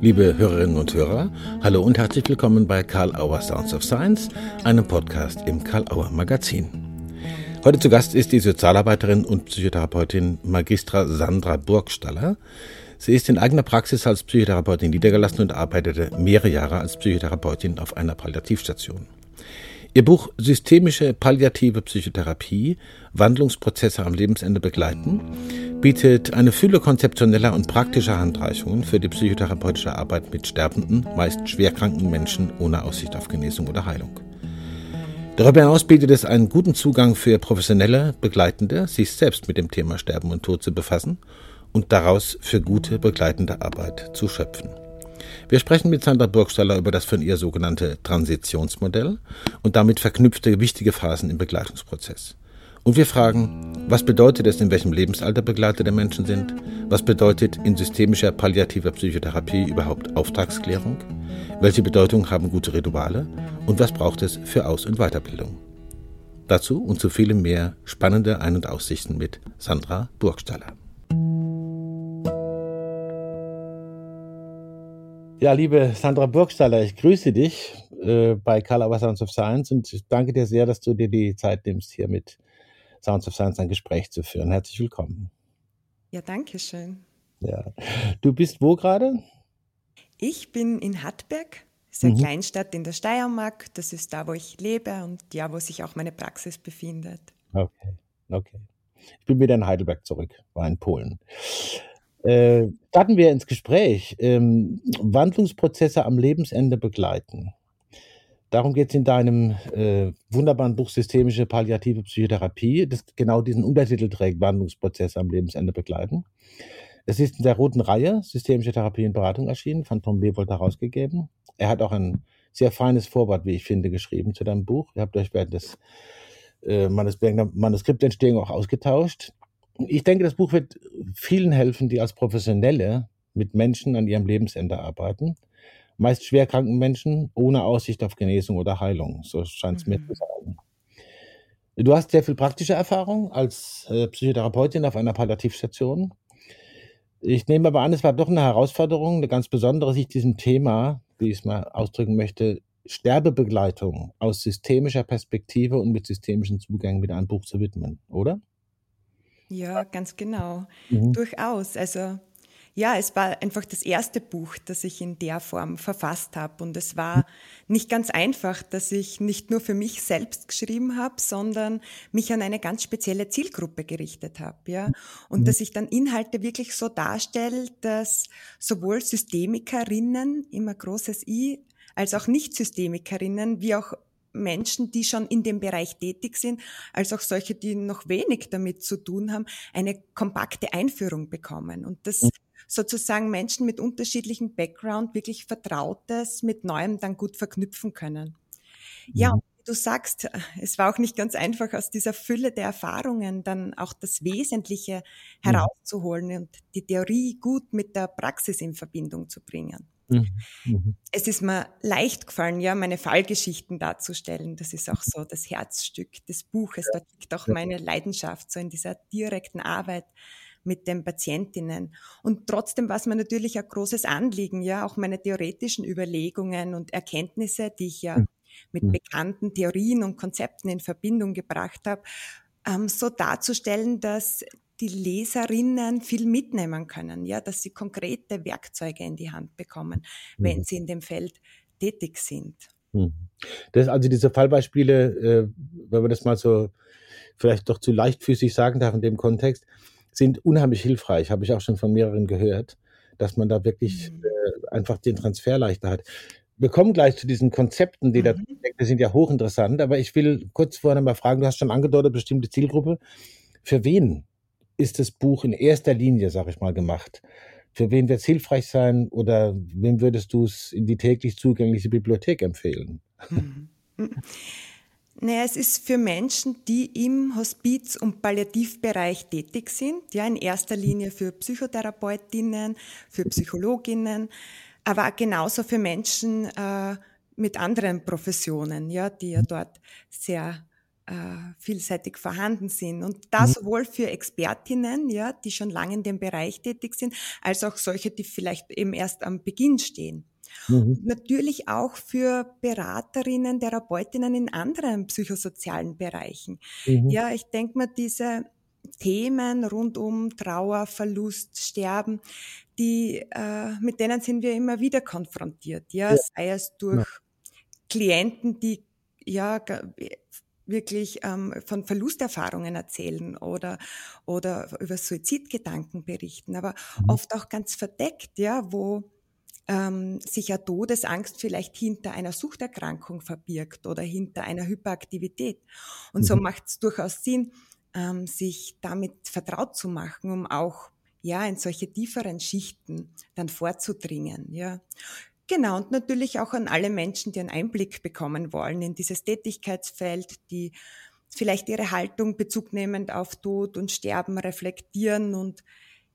Liebe Hörerinnen und Hörer, hallo und herzlich willkommen bei Karl Auer Sounds of Science, einem Podcast im Karl Auer Magazin. Heute zu Gast ist die Sozialarbeiterin und Psychotherapeutin Magistra Sandra Burgstaller. Sie ist in eigener Praxis als Psychotherapeutin niedergelassen und arbeitete mehrere Jahre als Psychotherapeutin auf einer Palliativstation. Ihr Buch Systemische palliative Psychotherapie, Wandlungsprozesse am Lebensende begleiten, bietet eine Fülle konzeptioneller und praktischer Handreichungen für die psychotherapeutische Arbeit mit sterbenden, meist schwerkranken Menschen ohne Aussicht auf Genesung oder Heilung. Darüber hinaus bietet es einen guten Zugang für professionelle Begleitende, sich selbst mit dem Thema Sterben und Tod zu befassen und daraus für gute begleitende Arbeit zu schöpfen. Wir sprechen mit Sandra Burgstaller über das von ihr sogenannte Transitionsmodell und damit verknüpfte wichtige Phasen im Begleitungsprozess. Und wir fragen, was bedeutet es, in welchem Lebensalter begleitete Menschen sind? Was bedeutet in systemischer palliativer Psychotherapie überhaupt Auftragsklärung? Welche Bedeutung haben gute Rituale? Und was braucht es für Aus- und Weiterbildung? Dazu und zu vielem mehr spannende Ein- und Aussichten mit Sandra Burgstaller. Ja, liebe Sandra Burgstaller, ich grüße dich äh, bei Karl Auer Sounds of Science und danke dir sehr, dass du dir die Zeit nimmst, hier mit Sounds of Science ein Gespräch zu führen. Herzlich willkommen. Ja, danke schön. Ja. Du bist wo gerade? Ich bin in Hattberg, das ist eine mhm. Kleinstadt in der Steiermark. Das ist da, wo ich lebe und ja, wo sich auch meine Praxis befindet. Okay, okay. Ich bin wieder in Heidelberg zurück, war in Polen. Äh, starten wir ins Gespräch. Ähm, Wandlungsprozesse am Lebensende begleiten. Darum geht es in deinem äh, wunderbaren Buch Systemische Palliative Psychotherapie, das genau diesen Untertitel trägt, Wandlungsprozesse am Lebensende begleiten. Es ist in der roten Reihe Systemische Therapie und Beratung erschienen, von Tom Leopold herausgegeben. Er hat auch ein sehr feines Vorwort, wie ich finde, geschrieben zu deinem Buch. Ihr habt euch während des äh, Manuskriptentstehung auch ausgetauscht ich denke, das Buch wird vielen helfen, die als Professionelle mit Menschen an ihrem Lebensende arbeiten. Meist schwerkranken Menschen ohne Aussicht auf Genesung oder Heilung. So scheint es mhm. mir zu sein. Du hast sehr viel praktische Erfahrung als äh, Psychotherapeutin auf einer Palliativstation. Ich nehme aber an, es war doch eine Herausforderung, eine ganz besondere, sich diesem Thema, wie ich es mal ausdrücken möchte, Sterbebegleitung aus systemischer Perspektive und mit systemischen Zugängen mit einem Buch zu widmen, oder? Ja, ganz genau. Mhm. Durchaus. Also ja, es war einfach das erste Buch, das ich in der Form verfasst habe. Und es war nicht ganz einfach, dass ich nicht nur für mich selbst geschrieben habe, sondern mich an eine ganz spezielle Zielgruppe gerichtet habe. Ja? Und mhm. dass ich dann Inhalte wirklich so darstelle, dass sowohl Systemikerinnen, immer großes I, als auch Nicht-Systemikerinnen, wie auch Menschen, die schon in dem Bereich tätig sind, als auch solche, die noch wenig damit zu tun haben, eine kompakte Einführung bekommen. Und das mhm. sozusagen Menschen mit unterschiedlichem Background wirklich Vertrautes mit Neuem dann gut verknüpfen können. Ja, mhm. du sagst, es war auch nicht ganz einfach, aus dieser Fülle der Erfahrungen dann auch das Wesentliche mhm. herauszuholen und die Theorie gut mit der Praxis in Verbindung zu bringen. Mhm. Mhm. Es ist mir leicht gefallen, ja, meine Fallgeschichten darzustellen. Das ist auch so das Herzstück des Buches. Da liegt auch meine Leidenschaft so in dieser direkten Arbeit mit den Patientinnen. Und trotzdem war es mir natürlich ein großes Anliegen, ja, auch meine theoretischen Überlegungen und Erkenntnisse, die ich ja mhm. mit mhm. bekannten Theorien und Konzepten in Verbindung gebracht habe, ähm, so darzustellen, dass die Leserinnen viel mitnehmen können, ja, dass sie konkrete Werkzeuge in die Hand bekommen, wenn mhm. sie in dem Feld tätig sind. Mhm. Das, also diese Fallbeispiele, äh, wenn man das mal so vielleicht doch zu leichtfüßig sagen darf in dem Kontext, sind unheimlich hilfreich, habe ich auch schon von mehreren gehört, dass man da wirklich mhm. äh, einfach den Transfer leichter hat. Wir kommen gleich zu diesen Konzepten, die mhm. da die sind ja hochinteressant, aber ich will kurz vorher mal fragen, du hast schon angedeutet, bestimmte Zielgruppe. Für wen ist das Buch in erster Linie, sag ich mal, gemacht? Für wen wird es hilfreich sein oder wem würdest du es in die täglich zugängliche Bibliothek empfehlen? Mhm. Naja, es ist für Menschen, die im Hospiz- und Palliativbereich tätig sind, ja, in erster Linie für Psychotherapeutinnen, für Psychologinnen, aber genauso für Menschen äh, mit anderen Professionen, ja, die ja dort sehr äh, vielseitig vorhanden sind. Und da mhm. sowohl für Expertinnen, ja, die schon lange in dem Bereich tätig sind, als auch solche, die vielleicht eben erst am Beginn stehen. Mhm. Natürlich auch für Beraterinnen, Therapeutinnen in anderen psychosozialen Bereichen. Mhm. Ja, ich denke mal, diese Themen rund um Trauer, Verlust, Sterben, die, äh, mit denen sind wir immer wieder konfrontiert. Ja, ja. sei es durch ja. Klienten, die ja wirklich ähm, von Verlusterfahrungen erzählen oder, oder über Suizidgedanken berichten, aber mhm. oft auch ganz verdeckt, ja, wo ähm, sich ja Todesangst vielleicht hinter einer Suchterkrankung verbirgt oder hinter einer Hyperaktivität. Und mhm. so macht es durchaus Sinn, ähm, sich damit vertraut zu machen, um auch ja in solche tieferen Schichten dann vorzudringen. Ja. Genau, und natürlich auch an alle Menschen, die einen Einblick bekommen wollen in dieses Tätigkeitsfeld, die vielleicht ihre Haltung bezugnehmend auf Tod und Sterben reflektieren und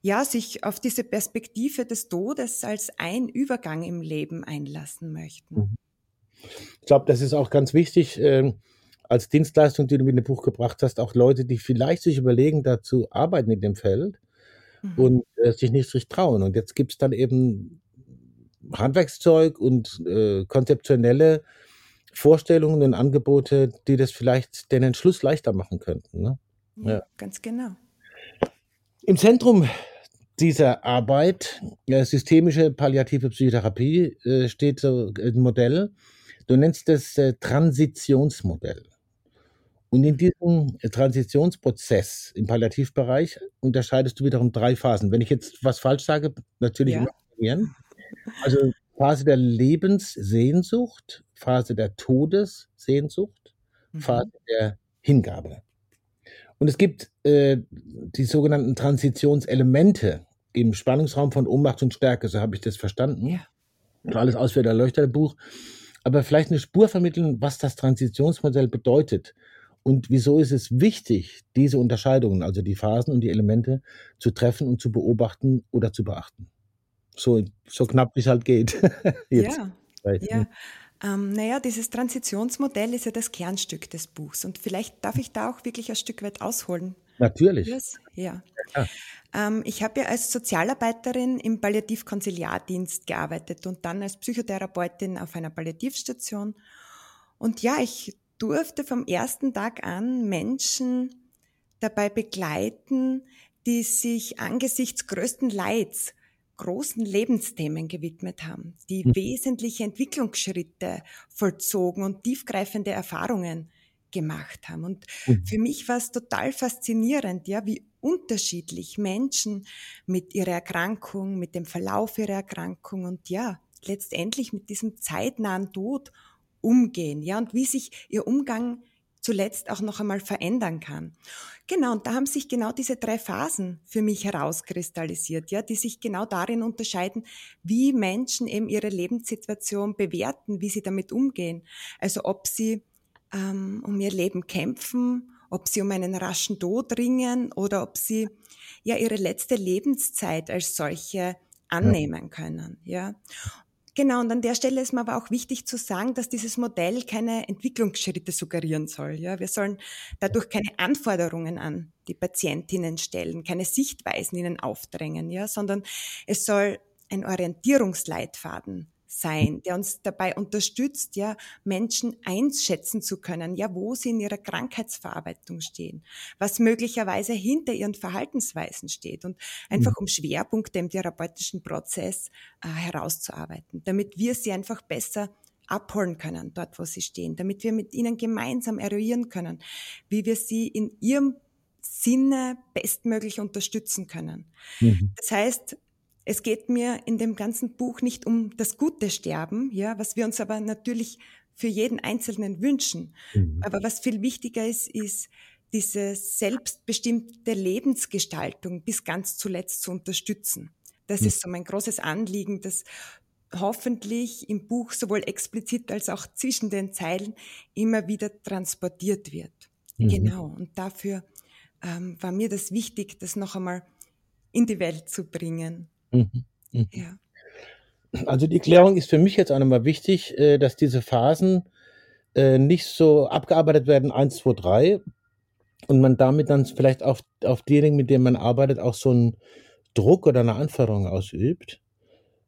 ja, sich auf diese Perspektive des Todes als ein Übergang im Leben einlassen möchten. Mhm. Ich glaube, das ist auch ganz wichtig, äh, als Dienstleistung, die du mit dem Buch gebracht hast, auch Leute, die vielleicht sich überlegen, dazu arbeiten in dem Feld mhm. und äh, sich nicht richtig trauen. Und jetzt gibt es dann eben Handwerkszeug und äh, konzeptionelle Vorstellungen und Angebote, die das vielleicht den Entschluss leichter machen könnten. Ne? Ja, ganz genau. Im Zentrum dieser Arbeit, äh, systemische palliative Psychotherapie, äh, steht so ein Modell. Du nennst es äh, Transitionsmodell. Und in diesem Transitionsprozess im Palliativbereich unterscheidest du wiederum drei Phasen. Wenn ich jetzt was falsch sage, natürlich ja. Also Phase der Lebenssehnsucht, Phase der Todessehnsucht, mhm. Phase der Hingabe. Und es gibt äh, die sogenannten Transitionselemente im Spannungsraum von Ohnmacht und Stärke, so habe ich das verstanden. Ja. Alles ausführlich erleuchtet Buch. Aber vielleicht eine Spur vermitteln, was das Transitionsmodell bedeutet. Und wieso ist es wichtig, diese Unterscheidungen, also die Phasen und die Elemente, zu treffen und zu beobachten oder zu beachten? So, so knapp wie es halt geht. ja, ja. Ähm, naja, dieses Transitionsmodell ist ja das Kernstück des Buchs. Und vielleicht darf ich da auch wirklich ein Stück weit ausholen. Natürlich. Ja. ja. Ähm, ich habe ja als Sozialarbeiterin im Palliativkonsiliardienst gearbeitet und dann als Psychotherapeutin auf einer Palliativstation. Und ja, ich durfte vom ersten Tag an Menschen dabei begleiten, die sich angesichts größten Leids großen Lebensthemen gewidmet haben, die mhm. wesentliche Entwicklungsschritte vollzogen und tiefgreifende Erfahrungen gemacht haben. Und mhm. für mich war es total faszinierend, ja, wie unterschiedlich Menschen mit ihrer Erkrankung, mit dem Verlauf ihrer Erkrankung und ja, letztendlich mit diesem zeitnahen Tod umgehen, ja, und wie sich ihr Umgang zuletzt auch noch einmal verändern kann. Genau, und da haben sich genau diese drei Phasen für mich herauskristallisiert, ja, die sich genau darin unterscheiden, wie Menschen eben ihre Lebenssituation bewerten, wie sie damit umgehen. Also ob sie ähm, um ihr Leben kämpfen, ob sie um einen raschen Tod ringen oder ob sie ja ihre letzte Lebenszeit als solche annehmen können, ja. Genau, und an der Stelle ist mir aber auch wichtig zu sagen, dass dieses Modell keine Entwicklungsschritte suggerieren soll. Ja, wir sollen dadurch keine Anforderungen an die Patientinnen stellen, keine Sichtweisen ihnen aufdrängen, ja, sondern es soll ein Orientierungsleitfaden sein, der uns dabei unterstützt, ja, Menschen einschätzen zu können, ja, wo sie in ihrer Krankheitsverarbeitung stehen, was möglicherweise hinter ihren Verhaltensweisen steht und einfach mhm. um Schwerpunkte im therapeutischen Prozess äh, herauszuarbeiten, damit wir sie einfach besser abholen können, dort, wo sie stehen, damit wir mit ihnen gemeinsam eruieren können, wie wir sie in ihrem Sinne bestmöglich unterstützen können. Mhm. Das heißt, es geht mir in dem ganzen Buch nicht um das gute Sterben, ja, was wir uns aber natürlich für jeden Einzelnen wünschen. Mhm. Aber was viel wichtiger ist, ist diese selbstbestimmte Lebensgestaltung bis ganz zuletzt zu unterstützen. Das mhm. ist so mein großes Anliegen, das hoffentlich im Buch sowohl explizit als auch zwischen den Zeilen immer wieder transportiert wird. Mhm. Genau. Und dafür ähm, war mir das wichtig, das noch einmal in die Welt zu bringen. Mhm. Mhm. Ja. Also die Klärung ist für mich jetzt auch nochmal wichtig, äh, dass diese Phasen äh, nicht so abgearbeitet werden, eins, zwei, drei, und man damit dann vielleicht auf, auf diejenigen, mit denen man arbeitet, auch so einen Druck oder eine Anforderung ausübt.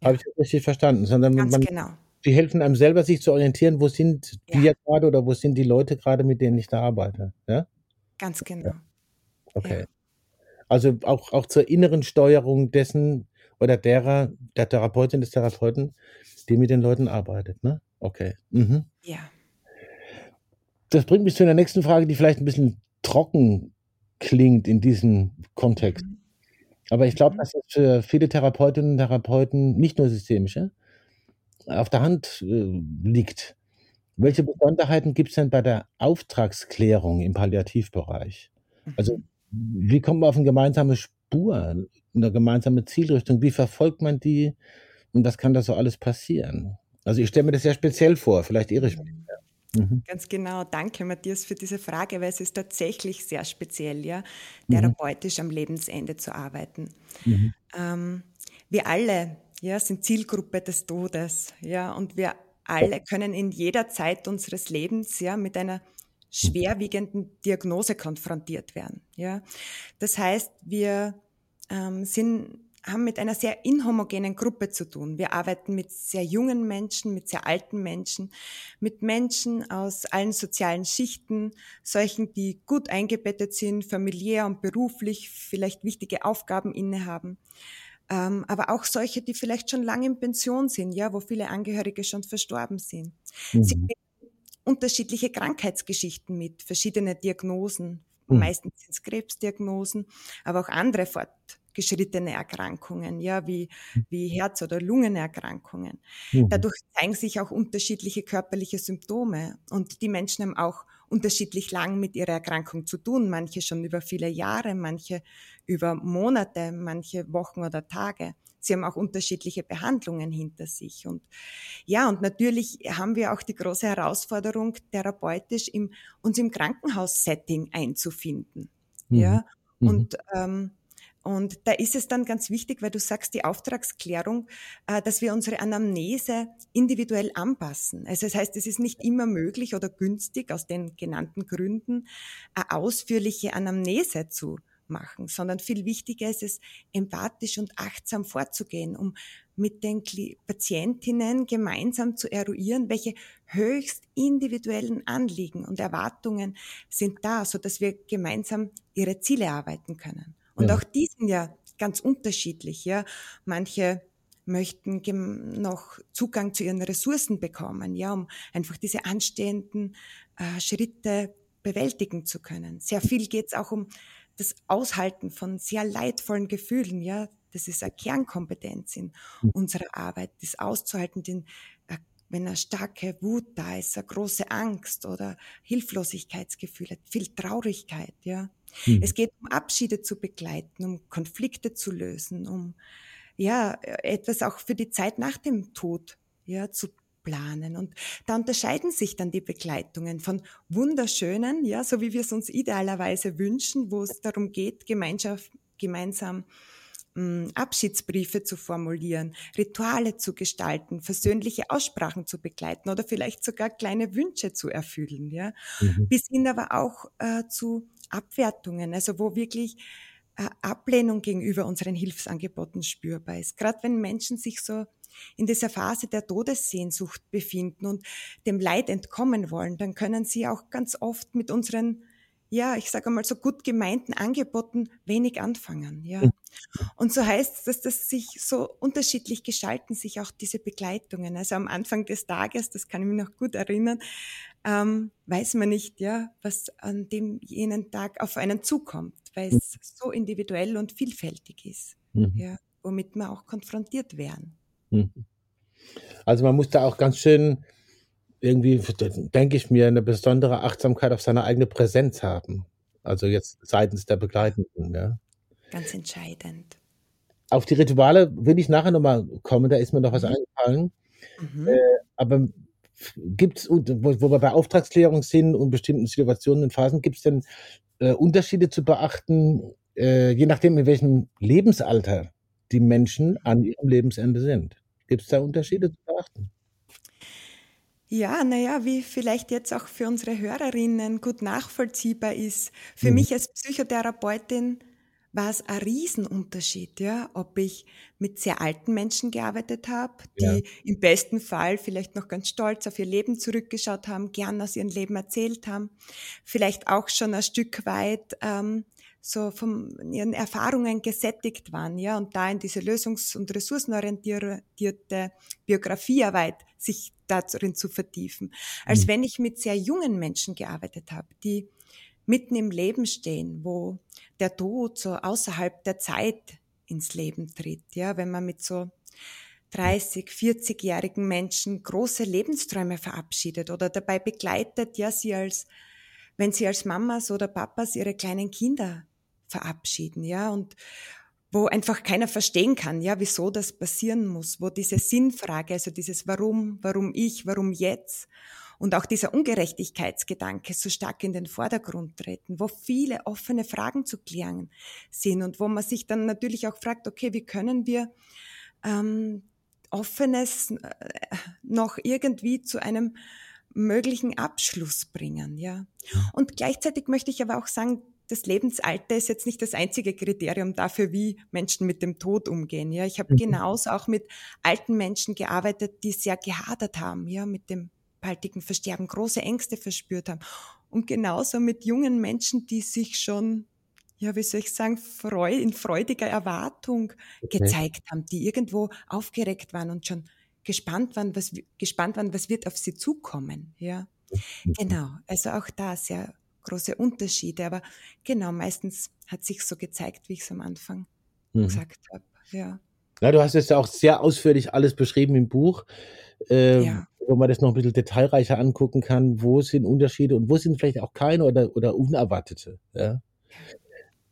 Ja. Habe ich das richtig verstanden? Sondern Ganz man, genau. Die helfen einem selber, sich zu orientieren, wo sind ja. wir gerade oder wo sind die Leute gerade, mit denen ich da arbeite. Ja? Ganz genau. Okay. Ja. Also auch, auch zur inneren Steuerung dessen oder derer, der Therapeutin, des Therapeuten, die mit den Leuten arbeitet. Ne? Okay. Mhm. Ja. Das bringt mich zu der nächsten Frage, die vielleicht ein bisschen trocken klingt in diesem Kontext. Mhm. Aber ich glaube, mhm. dass das für viele Therapeutinnen und Therapeuten, nicht nur systemische, auf der Hand äh, liegt. Welche Besonderheiten gibt es denn bei der Auftragsklärung im Palliativbereich? Also, mhm. wie kommt man auf eine gemeinsame Spur, eine gemeinsame Zielrichtung? Wie verfolgt man die? Und was kann da so alles passieren? Also, ich stelle mir das sehr speziell vor, vielleicht irre ich mich. Mhm. Ganz genau. Danke, Matthias, für diese Frage, weil es ist tatsächlich sehr speziell, ja, mhm. therapeutisch am Lebensende zu arbeiten. Mhm. Ähm, wir alle ja, sind Zielgruppe des Todes, ja, und wir alle können in jeder Zeit unseres Lebens ja mit einer schwerwiegenden Diagnose konfrontiert werden. Ja. Das heißt, wir ähm, sind haben mit einer sehr inhomogenen Gruppe zu tun. Wir arbeiten mit sehr jungen Menschen, mit sehr alten Menschen, mit Menschen aus allen sozialen Schichten, solchen, die gut eingebettet sind, familiär und beruflich, vielleicht wichtige Aufgaben innehaben. Ähm, aber auch solche, die vielleicht schon lange in Pension sind, ja, wo viele Angehörige schon verstorben sind. Mhm. Sie unterschiedliche Krankheitsgeschichten mit, verschiedene Diagnosen. Mhm. Meistens sind es Krebsdiagnosen, aber auch andere Fort geschrittene Erkrankungen, ja, wie, hm. wie Herz- oder Lungenerkrankungen. Mhm. Dadurch zeigen sich auch unterschiedliche körperliche Symptome und die Menschen haben auch unterschiedlich lang mit ihrer Erkrankung zu tun, manche schon über viele Jahre, manche über Monate, manche Wochen oder Tage. Sie haben auch unterschiedliche Behandlungen hinter sich. Und ja, und natürlich haben wir auch die große Herausforderung, therapeutisch im, uns im Krankenhaussetting einzufinden. Mhm. Ja, mhm. und ähm, und da ist es dann ganz wichtig, weil du sagst, die Auftragsklärung, äh, dass wir unsere Anamnese individuell anpassen. Also das heißt, es ist nicht immer möglich oder günstig, aus den genannten Gründen, eine ausführliche Anamnese zu machen, sondern viel wichtiger ist es, empathisch und achtsam vorzugehen, um mit den Patientinnen gemeinsam zu eruieren, welche höchst individuellen Anliegen und Erwartungen sind da, so dass wir gemeinsam ihre Ziele arbeiten können. Und ja. auch die sind ja ganz unterschiedlich, ja. Manche möchten noch Zugang zu ihren Ressourcen bekommen, ja, um einfach diese anstehenden äh, Schritte bewältigen zu können. Sehr viel geht es auch um das Aushalten von sehr leidvollen Gefühlen, ja. Das ist eine Kernkompetenz in hm. unserer Arbeit, das auszuhalten, den, äh, wenn eine starke Wut da ist, eine große Angst oder Hilflosigkeitsgefühle, viel Traurigkeit, ja. Mhm. Es geht um Abschiede zu begleiten, um Konflikte zu lösen, um ja etwas auch für die Zeit nach dem Tod ja zu planen. Und da unterscheiden sich dann die Begleitungen von wunderschönen, ja, so wie wir es uns idealerweise wünschen, wo es darum geht, Gemeinschaft, gemeinsam hm, Abschiedsbriefe zu formulieren, Rituale zu gestalten, versöhnliche Aussprachen zu begleiten oder vielleicht sogar kleine Wünsche zu erfüllen, ja, mhm. bis hin aber auch äh, zu Abwertungen, also wo wirklich äh, Ablehnung gegenüber unseren Hilfsangeboten spürbar ist. Gerade wenn Menschen sich so in dieser Phase der Todessehnsucht befinden und dem Leid entkommen wollen, dann können sie auch ganz oft mit unseren ja, ich sage mal so gut gemeinten Angeboten wenig anfangen, ja. Und so heißt es, dass das sich so unterschiedlich gestalten, sich auch diese Begleitungen. Also am Anfang des Tages, das kann ich mich noch gut erinnern, ähm, weiß man nicht, ja, was an dem jenen Tag auf einen zukommt, weil es so individuell und vielfältig ist, mhm. ja, womit wir auch konfrontiert werden. Mhm. Also man muss da auch ganz schön irgendwie, denke ich mir, eine besondere Achtsamkeit auf seine eigene Präsenz haben. Also jetzt seitens der Begleitenden, ja. Ganz entscheidend. Auf die Rituale will ich nachher nochmal kommen, da ist mir noch was mhm. eingefallen. Mhm. Äh, aber gibt es, wo, wo, wir bei Auftragsklärung sind und bestimmten Situationen und Phasen, gibt es denn äh, Unterschiede zu beachten, äh, je nachdem, in welchem Lebensalter die Menschen an ihrem Lebensende sind? Gibt es da Unterschiede zu beachten? Ja, naja, wie vielleicht jetzt auch für unsere Hörerinnen gut nachvollziehbar ist. Für mhm. mich als Psychotherapeutin war es ein Riesenunterschied, ja, ob ich mit sehr alten Menschen gearbeitet habe, die ja. im besten Fall vielleicht noch ganz stolz auf ihr Leben zurückgeschaut haben, gern aus ihrem Leben erzählt haben, vielleicht auch schon ein Stück weit ähm, so von ihren Erfahrungen gesättigt waren, ja, und da in diese lösungs- und ressourcenorientierte Biografiearbeit sich darin zu vertiefen, als mhm. wenn ich mit sehr jungen Menschen gearbeitet habe, die mitten im Leben stehen, wo der Tod so außerhalb der Zeit ins Leben tritt, ja, wenn man mit so 30, 40-jährigen Menschen große Lebensträume verabschiedet oder dabei begleitet, ja, sie als, wenn sie als Mamas oder Papas ihre kleinen Kinder verabschieden, ja, und wo einfach keiner verstehen kann, ja, wieso das passieren muss, wo diese Sinnfrage, also dieses Warum, warum ich, warum jetzt und auch dieser Ungerechtigkeitsgedanke so stark in den Vordergrund treten, wo viele offene Fragen zu klären sind und wo man sich dann natürlich auch fragt, okay, wie können wir ähm, offenes äh, noch irgendwie zu einem möglichen Abschluss bringen, ja. Und gleichzeitig möchte ich aber auch sagen, das Lebensalter ist jetzt nicht das einzige Kriterium dafür, wie Menschen mit dem Tod umgehen. Ja, ich habe mhm. genauso auch mit alten Menschen gearbeitet, die sehr gehadert haben, ja, mit dem baldigen Versterben, große Ängste verspürt haben. Und genauso mit jungen Menschen, die sich schon, ja, wie soll ich sagen, freu in freudiger Erwartung okay. gezeigt haben, die irgendwo aufgeregt waren und schon gespannt waren, was, gespannt waren, was wird auf sie zukommen, ja. Mhm. Genau. Also auch da sehr große Unterschiede. Aber genau, meistens hat sich so gezeigt, wie ich es am Anfang mhm. gesagt habe. Ja. ja, du hast es ja auch sehr ausführlich alles beschrieben im Buch. Äh, ja. Wo man das noch ein bisschen detailreicher angucken kann, wo sind Unterschiede und wo sind vielleicht auch keine oder, oder unerwartete. Ja?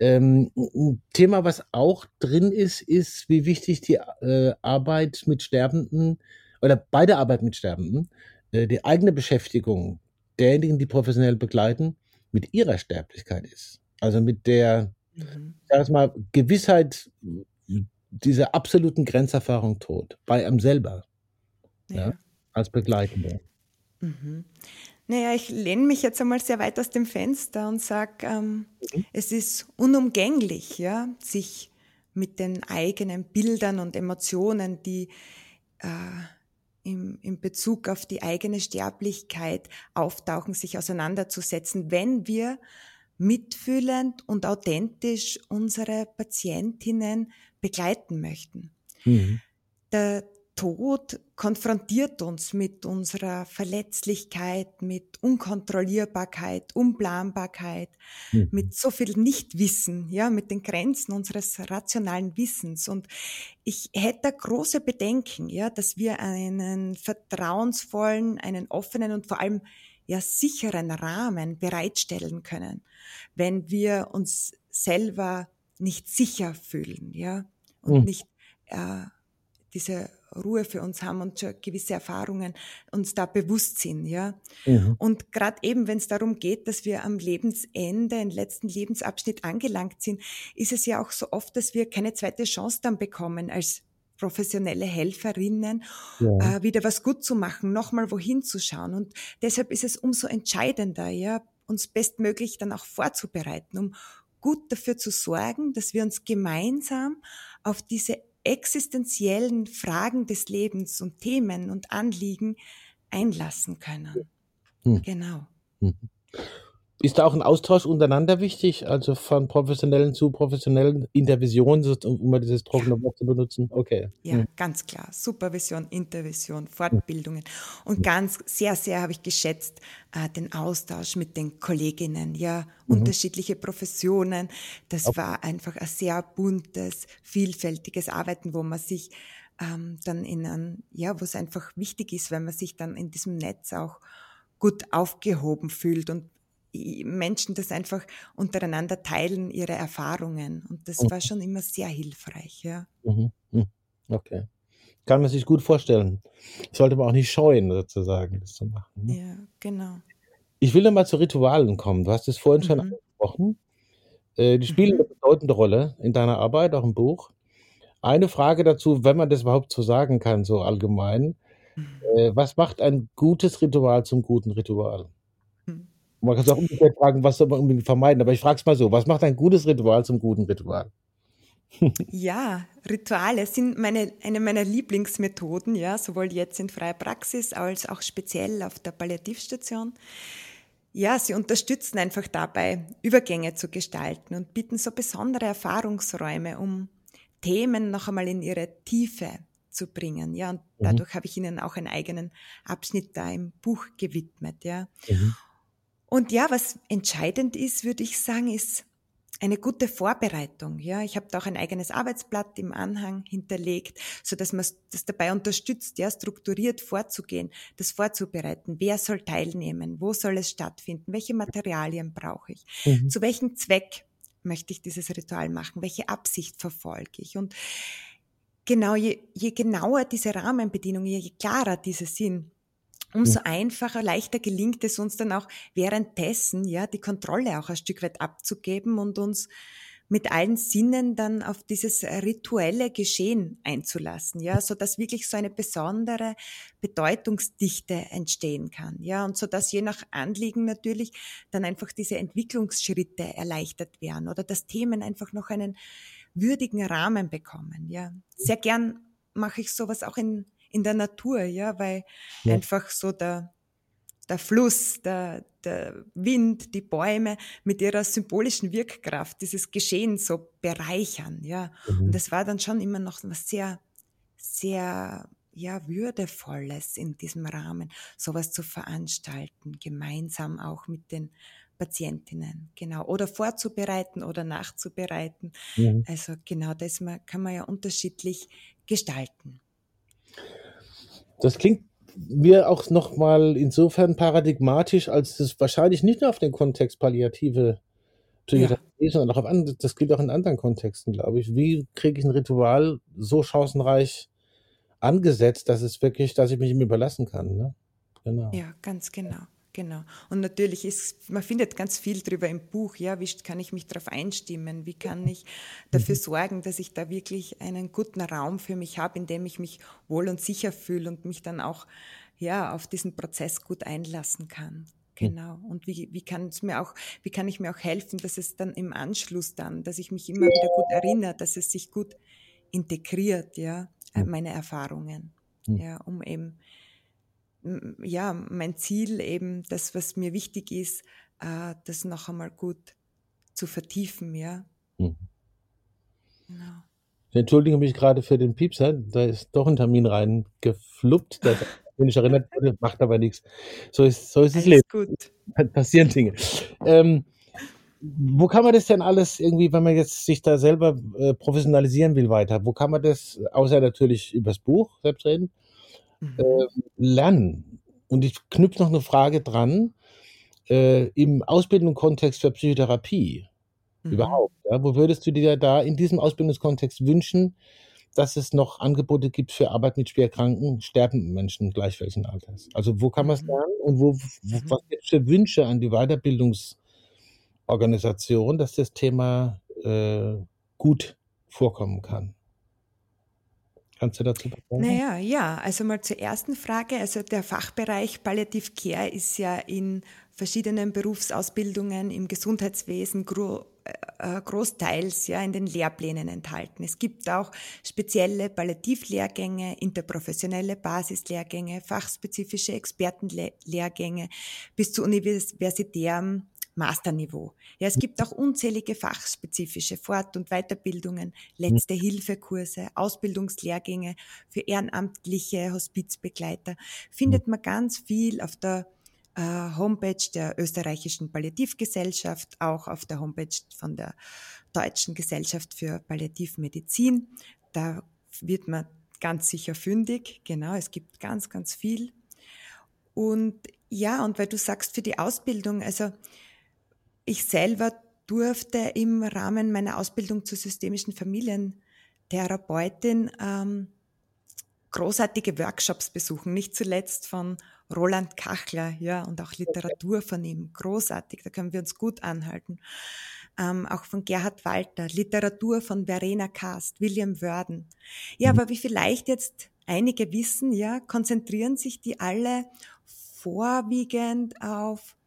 Ähm, ein Thema, was auch drin ist, ist, wie wichtig die äh, Arbeit mit Sterbenden oder bei der Arbeit mit Sterbenden, äh, die eigene Beschäftigung derjenigen, die professionell begleiten, mit ihrer Sterblichkeit ist. Also mit der, mhm. sag ich mal, Gewissheit dieser absoluten Grenzerfahrung Tod bei einem selber. Ja. ja als Begleitender. Mhm. Naja, ich lehne mich jetzt einmal sehr weit aus dem Fenster und sage, ähm, mhm. es ist unumgänglich, ja, sich mit den eigenen Bildern und Emotionen, die äh, im, im Bezug auf die eigene Sterblichkeit auftauchen, sich auseinanderzusetzen, wenn wir mitfühlend und authentisch unsere Patientinnen begleiten möchten. Mhm. Der Tod konfrontiert uns mit unserer Verletzlichkeit, mit Unkontrollierbarkeit, Unplanbarkeit, mhm. mit so viel Nichtwissen, ja, mit den Grenzen unseres rationalen Wissens. Und ich hätte große Bedenken, ja, dass wir einen vertrauensvollen, einen offenen und vor allem ja sicheren Rahmen bereitstellen können, wenn wir uns selber nicht sicher fühlen, ja, und mhm. nicht äh, diese Ruhe für uns haben und schon gewisse Erfahrungen uns da bewusst sind, ja. Mhm. Und gerade eben, wenn es darum geht, dass wir am Lebensende, im letzten Lebensabschnitt angelangt sind, ist es ja auch so oft, dass wir keine zweite Chance dann bekommen als professionelle Helferinnen, ja. äh, wieder was gut zu machen, nochmal wohin zu schauen. Und deshalb ist es umso entscheidender, ja, uns bestmöglich dann auch vorzubereiten, um gut dafür zu sorgen, dass wir uns gemeinsam auf diese existenziellen Fragen des Lebens und Themen und Anliegen einlassen können. Hm. Genau. Hm. Ist da auch ein Austausch untereinander wichtig, also von professionellen zu professionellen Intervisionen, um mal dieses trockene Wort zu benutzen? Okay. Ja, mhm. ganz klar. Supervision, Intervision, Fortbildungen. Und mhm. ganz sehr, sehr habe ich geschätzt äh, den Austausch mit den Kolleginnen, ja, mhm. unterschiedliche Professionen. Das okay. war einfach ein sehr buntes, vielfältiges Arbeiten, wo man sich ähm, dann in ein, ja, wo es einfach wichtig ist, wenn man sich dann in diesem Netz auch gut aufgehoben fühlt und Menschen das einfach untereinander teilen, ihre Erfahrungen. Und das war mhm. schon immer sehr hilfreich, ja. Mhm. mhm. Okay. Kann man sich gut vorstellen. Sollte man auch nicht scheuen, sozusagen, das zu machen. Ne? Ja, genau. Ich will nochmal zu Ritualen kommen. Du hast es vorhin schon mhm. angesprochen. Äh, die spielen eine bedeutende Rolle in deiner Arbeit, auch im Buch. Eine Frage dazu, wenn man das überhaupt so sagen kann, so allgemein. Äh, was macht ein gutes Ritual zum guten Ritual? Mhm. Man kann es auch umgekehrt fragen, was soll man unbedingt vermeiden? Aber ich frage es mal so, was macht ein gutes Ritual zum guten Ritual? Ja, Rituale sind meine, eine meiner Lieblingsmethoden, ja, sowohl jetzt in freier Praxis als auch speziell auf der Palliativstation. Ja, sie unterstützen einfach dabei, Übergänge zu gestalten und bieten so besondere Erfahrungsräume, um Themen noch einmal in ihre Tiefe zu bringen. Ja, und mhm. dadurch habe ich ihnen auch einen eigenen Abschnitt da im Buch gewidmet. Ja. Mhm. Und ja, was entscheidend ist, würde ich sagen, ist eine gute Vorbereitung. Ja, ich habe da auch ein eigenes Arbeitsblatt im Anhang hinterlegt, so dass man das dabei unterstützt, ja, strukturiert vorzugehen, das vorzubereiten. Wer soll teilnehmen? Wo soll es stattfinden? Welche Materialien brauche ich? Mhm. Zu welchem Zweck möchte ich dieses Ritual machen? Welche Absicht verfolge ich? Und genau, je, je genauer diese Rahmenbedienungen, je klarer diese sind, umso einfacher, leichter gelingt es uns dann auch währenddessen, ja, die Kontrolle auch ein Stück weit abzugeben und uns mit allen Sinnen dann auf dieses rituelle Geschehen einzulassen, ja, so dass wirklich so eine besondere Bedeutungsdichte entstehen kann, ja, und so dass je nach Anliegen natürlich dann einfach diese Entwicklungsschritte erleichtert werden oder dass Themen einfach noch einen würdigen Rahmen bekommen, ja. Sehr gern mache ich sowas auch in in der Natur, ja, weil ja. einfach so der, der Fluss, der, der Wind, die Bäume mit ihrer symbolischen Wirkkraft dieses Geschehen so bereichern, ja. Mhm. Und es war dann schon immer noch was sehr, sehr, ja, würdevolles in diesem Rahmen, sowas zu veranstalten, gemeinsam auch mit den Patientinnen, genau, oder vorzubereiten oder nachzubereiten. Mhm. Also genau das kann man ja unterschiedlich gestalten. Das klingt mir auch nochmal insofern paradigmatisch, als es wahrscheinlich nicht nur auf den Kontext palliative Psychotherapie, ja. sondern auch auf andere, das gilt auch in anderen Kontexten, glaube ich. Wie kriege ich ein Ritual so chancenreich angesetzt, dass es wirklich, dass ich mich ihm überlassen kann? Ne? Genau. Ja, ganz genau. Genau. Und natürlich ist, man findet ganz viel darüber im Buch. Ja, wie kann ich mich darauf einstimmen? Wie kann ich dafür mhm. sorgen, dass ich da wirklich einen guten Raum für mich habe, in dem ich mich wohl und sicher fühle und mich dann auch, ja, auf diesen Prozess gut einlassen kann. Genau. Und wie, wie kann es mir auch, wie kann ich mir auch helfen, dass es dann im Anschluss dann, dass ich mich immer wieder gut erinnere, dass es sich gut integriert, ja, meine Erfahrungen. Ja, um eben ja, mein Ziel eben, das, was mir wichtig ist, äh, das noch einmal gut zu vertiefen, ja. Mhm. Genau. Ich entschuldige mich gerade für den Piepser, da ist doch ein Termin reingefluppt, der mich erinnert wurde, macht aber nichts. So ist, so ist das Leben. Gut. Passieren Dinge. Ähm, wo kann man das denn alles irgendwie, wenn man jetzt sich da selber äh, professionalisieren will weiter, wo kann man das, außer natürlich übers Buch selbst reden. Äh, lernen. Und ich knüpfe noch eine Frage dran, äh, im Ausbildungskontext für Psychotherapie mhm. überhaupt. Ja, wo würdest du dir da in diesem Ausbildungskontext wünschen, dass es noch Angebote gibt für Arbeit mit schwerkranken, sterbenden Menschen gleich welchen Alters? Also wo kann man es mhm. lernen und wo, wo mhm. was gibt es für Wünsche an die Weiterbildungsorganisation, dass das Thema äh, gut vorkommen kann? Kannst du dazu sagen? Naja, ja, also mal zur ersten Frage. Also der Fachbereich Palliative Care ist ja in verschiedenen Berufsausbildungen im Gesundheitswesen gro äh, äh, großteils ja in den Lehrplänen enthalten. Es gibt auch spezielle Palliativlehrgänge, interprofessionelle Basislehrgänge, fachspezifische Expertenlehrgänge bis zu universitären Masterniveau. Ja, es gibt auch unzählige fachspezifische Fort- und Weiterbildungen, letzte Hilfekurse, Ausbildungslehrgänge für ehrenamtliche Hospizbegleiter. Findet man ganz viel auf der äh, Homepage der österreichischen Palliativgesellschaft, auch auf der Homepage von der Deutschen Gesellschaft für Palliativmedizin. Da wird man ganz sicher fündig. Genau, es gibt ganz, ganz viel. Und ja, und weil du sagst für die Ausbildung, also ich selber durfte im Rahmen meiner Ausbildung zur systemischen Familientherapeutin ähm, großartige Workshops besuchen, nicht zuletzt von Roland Kachler, ja, und auch Literatur von ihm, großartig, da können wir uns gut anhalten. Ähm, auch von Gerhard Walter, Literatur von Verena Kast, William Wörden. Ja, mhm. aber wie vielleicht jetzt einige wissen, ja, konzentrieren sich die alle vorwiegend auf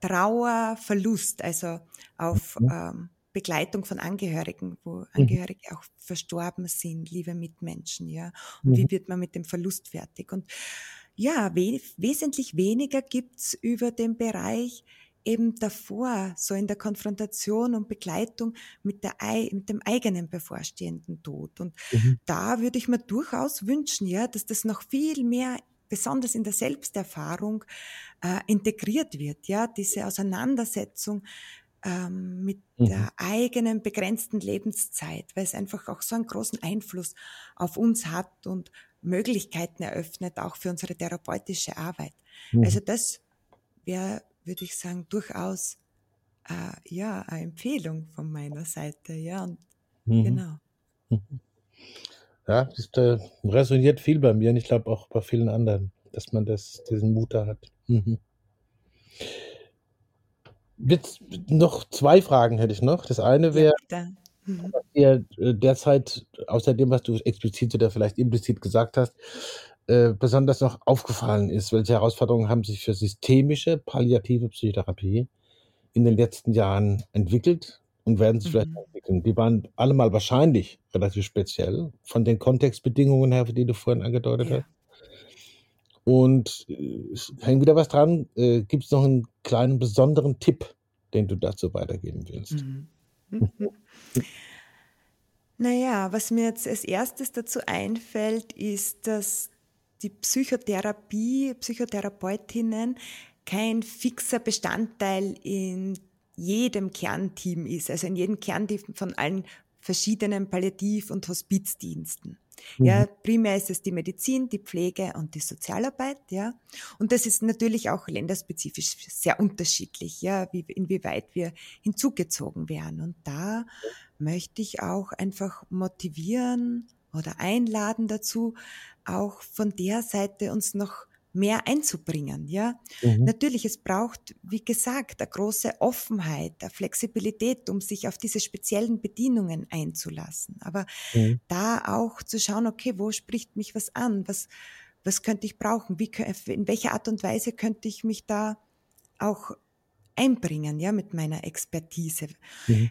Trauer, Verlust, also auf mhm. ähm, Begleitung von Angehörigen, wo mhm. Angehörige auch verstorben sind, liebe Mitmenschen, ja. Und mhm. wie wird man mit dem Verlust fertig? Und ja, we wesentlich weniger gibt's über den Bereich eben davor, so in der Konfrontation und Begleitung mit, der, mit dem eigenen bevorstehenden Tod. Und mhm. da würde ich mir durchaus wünschen, ja, dass das noch viel mehr besonders in der Selbsterfahrung äh, integriert wird, ja, diese Auseinandersetzung ähm, mit mhm. der eigenen begrenzten Lebenszeit, weil es einfach auch so einen großen Einfluss auf uns hat und Möglichkeiten eröffnet, auch für unsere therapeutische Arbeit. Mhm. Also das wäre, würde ich sagen, durchaus äh, ja eine Empfehlung von meiner Seite, ja und mhm. genau. Ja, das äh, resoniert viel bei mir und ich glaube auch bei vielen anderen, dass man das, diesen Mut da hat. Mhm. Jetzt noch zwei Fragen hätte ich noch. Das eine wäre, ja, mhm. was dir äh, derzeit, außer dem, was du explizit oder vielleicht implizit gesagt hast, äh, besonders noch aufgefallen ist. Welche Herausforderungen haben sich für systemische palliative Psychotherapie in den letzten Jahren entwickelt und werden sich vielleicht Mhm. entwickeln? Die waren allemal wahrscheinlich relativ speziell von den Kontextbedingungen her, die du vorhin angedeutet Ja. hast. Und äh, es hängt wieder was dran. Äh, Gibt es noch einen kleinen besonderen Tipp, den du dazu weitergeben willst? Mhm. Naja, was mir jetzt als erstes dazu einfällt, ist, dass die Psychotherapie, Psychotherapeutinnen kein fixer Bestandteil in jedem Kernteam ist, also in jedem Kernteam von allen verschiedenen Palliativ- und Hospizdiensten. Mhm. Ja, primär ist es die Medizin, die Pflege und die Sozialarbeit, ja. Und das ist natürlich auch länderspezifisch sehr unterschiedlich, ja, wie, inwieweit wir hinzugezogen werden. Und da möchte ich auch einfach motivieren oder einladen dazu, auch von der Seite uns noch mehr einzubringen, ja. Mhm. Natürlich, es braucht, wie gesagt, eine große Offenheit, eine Flexibilität, um sich auf diese speziellen Bedienungen einzulassen. Aber mhm. da auch zu schauen, okay, wo spricht mich was an? Was, was könnte ich brauchen? Wie, in welcher Art und Weise könnte ich mich da auch einbringen, ja, mit meiner Expertise. Mhm.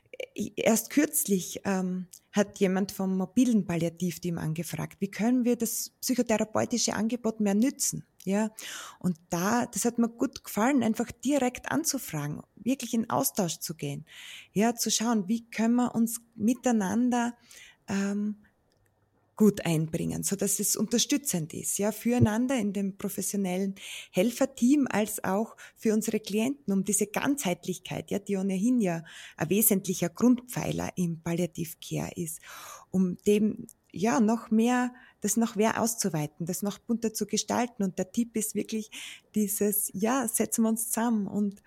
Erst kürzlich ähm, hat jemand vom mobilen Palliativteam angefragt, wie können wir das psychotherapeutische Angebot mehr nützen, ja. Und da, das hat mir gut gefallen, einfach direkt anzufragen, wirklich in Austausch zu gehen, ja, zu schauen, wie können wir uns miteinander ähm, gut einbringen, so dass es unterstützend ist, ja, füreinander in dem professionellen Helferteam als auch für unsere Klienten, um diese Ganzheitlichkeit, ja, die ohnehin ja ein wesentlicher Grundpfeiler im Palliativcare ist, um dem ja noch mehr, das noch mehr auszuweiten, das noch bunter zu gestalten. Und der Tipp ist wirklich dieses, ja, setzen wir uns zusammen und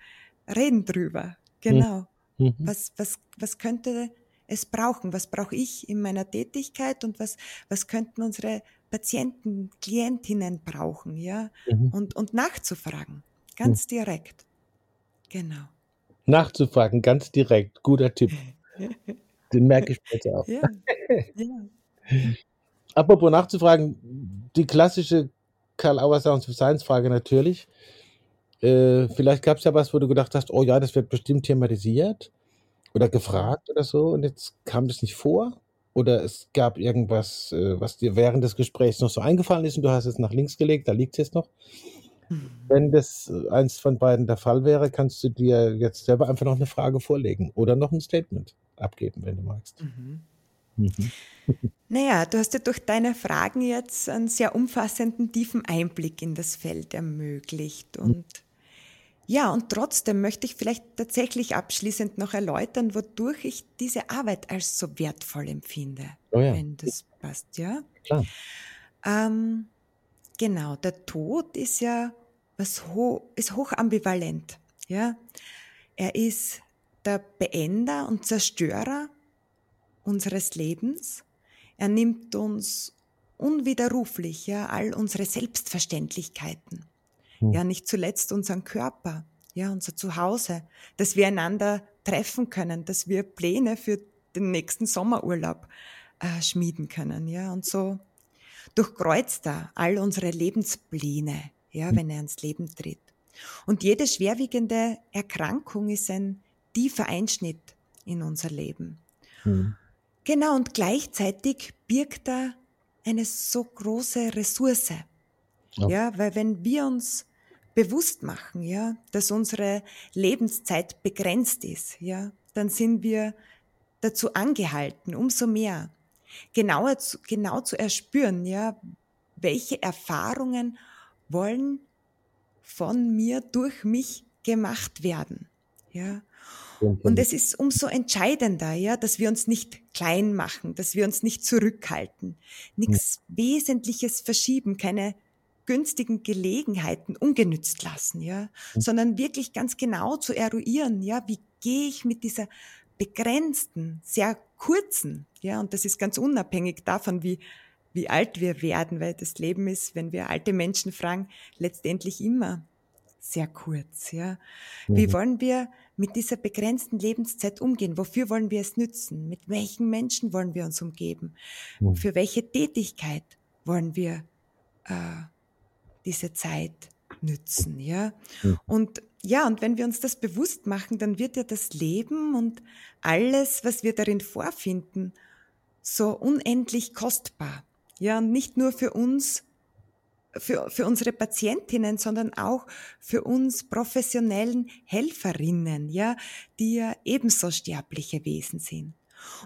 reden drüber. Genau. Mhm. Was, was, was könnte es brauchen. Was brauche ich in meiner Tätigkeit und was, was könnten unsere Patienten, Klientinnen brauchen, ja? Mhm. Und, und nachzufragen. Ganz mhm. direkt. Genau. Nachzufragen, ganz direkt. Guter Tipp. Den merke ich später auch. Ja. ja. Apropos nachzufragen, die klassische Karl Auer Sounds of Science Frage natürlich. Äh, vielleicht gab es ja was, wo du gedacht hast, oh ja, das wird bestimmt thematisiert oder gefragt oder so und jetzt kam das nicht vor? Oder es gab irgendwas, äh, was dir während des Gesprächs noch so eingefallen ist und du hast es nach links gelegt, da liegt es jetzt noch. Mhm. Wenn das eins von beiden der Fall wäre, kannst du dir jetzt selber einfach noch eine Frage vorlegen oder noch ein Statement abgeben, wenn du magst. Mhm. Mhm. Naja, du hast ja durch deine Fragen jetzt einen sehr umfassenden, tiefen Einblick in das Feld ermöglicht. Und ja, und trotzdem möchte ich vielleicht tatsächlich abschließend noch erläutern, wodurch ich diese Arbeit als so wertvoll empfinde, oh ja. wenn das passt, ja? Klar. Ähm, genau, der Tod ist ja was ho ist hoch ambivalent, ja? Er ist der Beender und Zerstörer unseres Lebens. Er nimmt uns unwiderruflich ja all unsere Selbstverständlichkeiten ja, hm. nicht zuletzt unseren Körper, ja, unser Zuhause, dass wir einander treffen können, dass wir Pläne für den nächsten Sommerurlaub äh, schmieden können, ja, und so durchkreuzt er all unsere Lebenspläne, ja, wenn er ins Leben tritt. Und jede schwerwiegende Erkrankung ist ein tiefer Einschnitt in unser Leben. Mhm. Genau, und gleichzeitig birgt er eine so große Ressource. Ja. ja, weil wenn wir uns bewusst machen, ja, dass unsere Lebenszeit begrenzt ist, ja, dann sind wir dazu angehalten, umso mehr genauer zu, genau zu erspüren, ja, welche Erfahrungen wollen von mir durch mich gemacht werden, ja. Und es ist umso entscheidender, ja, dass wir uns nicht klein machen, dass wir uns nicht zurückhalten, nichts Wesentliches verschieben, keine günstigen Gelegenheiten ungenützt lassen, ja, sondern wirklich ganz genau zu eruieren, ja, wie gehe ich mit dieser begrenzten, sehr kurzen, ja, und das ist ganz unabhängig davon, wie, wie alt wir werden, weil das Leben ist, wenn wir alte Menschen fragen, letztendlich immer sehr kurz, ja. Wie wollen wir mit dieser begrenzten Lebenszeit umgehen? Wofür wollen wir es nützen? Mit welchen Menschen wollen wir uns umgeben? Mhm. Für welche Tätigkeit wollen wir äh, diese Zeit nützen, ja? Mhm. Und ja, und wenn wir uns das bewusst machen, dann wird ja das Leben und alles, was wir darin vorfinden, so unendlich kostbar. Ja, nicht nur für uns, für, für unsere Patientinnen, sondern auch für uns professionellen Helferinnen, ja, die ja ebenso sterbliche Wesen sind.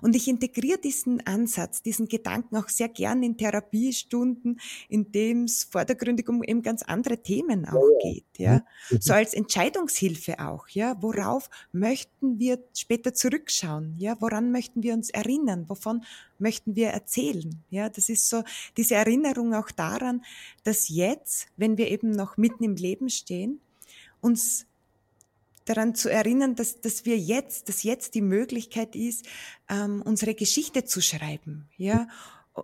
Und ich integriere diesen Ansatz, diesen Gedanken auch sehr gern in Therapiestunden, in dem es vordergründig um eben ganz andere Themen auch geht, ja. Mhm. So als Entscheidungshilfe auch, ja. Worauf möchten wir später zurückschauen, ja? Woran möchten wir uns erinnern? Wovon möchten wir erzählen? Ja, das ist so diese Erinnerung auch daran, dass jetzt, wenn wir eben noch mitten im Leben stehen, uns daran zu erinnern, dass, dass wir jetzt, dass jetzt die Möglichkeit ist, ähm, unsere Geschichte zu schreiben, ja,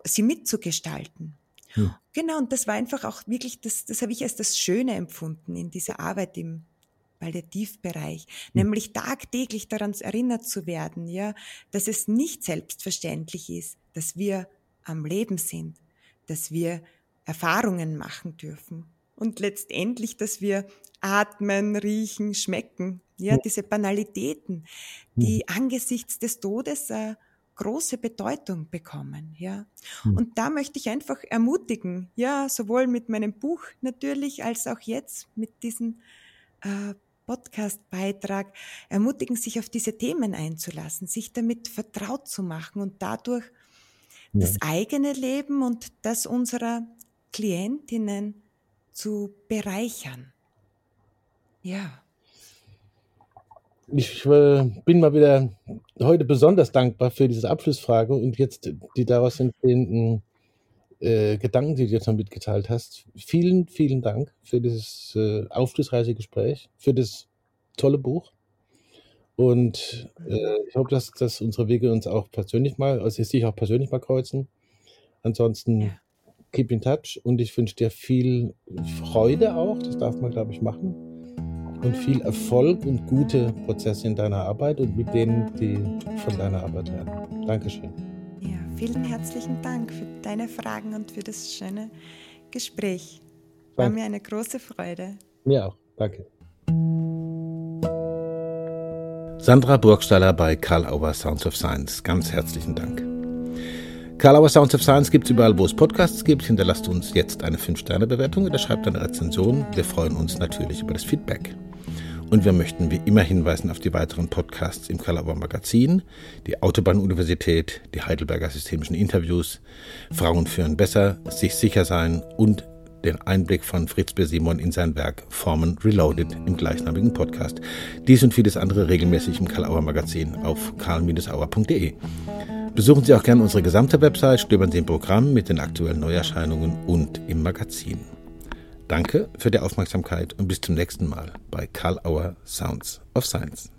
sie mitzugestalten. Hm. Genau, und das war einfach auch wirklich, das, das habe ich als das Schöne empfunden in dieser Arbeit im Palliativbereich, hm. nämlich tagtäglich daran erinnert zu werden, ja, dass es nicht selbstverständlich ist, dass wir am Leben sind, dass wir Erfahrungen machen dürfen und letztendlich, dass wir atmen, riechen, schmecken. Ja, diese Banalitäten, die mhm. angesichts des Todes eine große Bedeutung bekommen. Ja, mhm. und da möchte ich einfach ermutigen, ja, sowohl mit meinem Buch natürlich als auch jetzt mit diesem äh, Podcast-Beitrag ermutigen, sich auf diese Themen einzulassen, sich damit vertraut zu machen und dadurch ja. das eigene Leben und das unserer Klientinnen zu bereichern. Ja. Ich äh, bin mal wieder heute besonders dankbar für diese Abschlussfrage und jetzt die daraus entstehenden äh, Gedanken, die du jetzt noch mitgeteilt hast. Vielen, vielen Dank für dieses äh, aufschlussreiche Gespräch, für das tolle Buch. Und äh, ich hoffe, dass, dass unsere Wege uns auch persönlich mal, also sich auch persönlich mal kreuzen. Ansonsten ja keep in touch und ich wünsche dir viel Freude auch, das darf man, glaube ich, machen. Und viel Erfolg und gute Prozesse in deiner Arbeit und mit denen, die von deiner Arbeit lernen. Dankeschön. Ja, vielen herzlichen Dank für deine Fragen und für das schöne Gespräch. War Danke. mir eine große Freude. Mir auch. Danke. Sandra Burgstaller bei Karl Auer Sounds of Science. Ganz herzlichen Dank. Karlauer Sounds of Science gibt es überall, wo es Podcasts gibt. Hinterlasst uns jetzt eine 5-Sterne-Bewertung oder schreibt eine Rezension. Wir freuen uns natürlich über das Feedback. Und wir möchten wie immer hinweisen auf die weiteren Podcasts im Kalauer Magazin, die Autobahn-Universität, die Heidelberger Systemischen Interviews, Frauen führen besser, sich sicher sein und den Einblick von Fritz B. Simon in sein Werk Formen Reloaded im gleichnamigen Podcast. Dies und vieles andere regelmäßig im Karl Auer Magazin auf karl-auer.de. Besuchen Sie auch gerne unsere gesamte Website, stöbern Sie im Programm mit den aktuellen Neuerscheinungen und im Magazin. Danke für die Aufmerksamkeit und bis zum nächsten Mal bei Karl Auer Sounds of Science.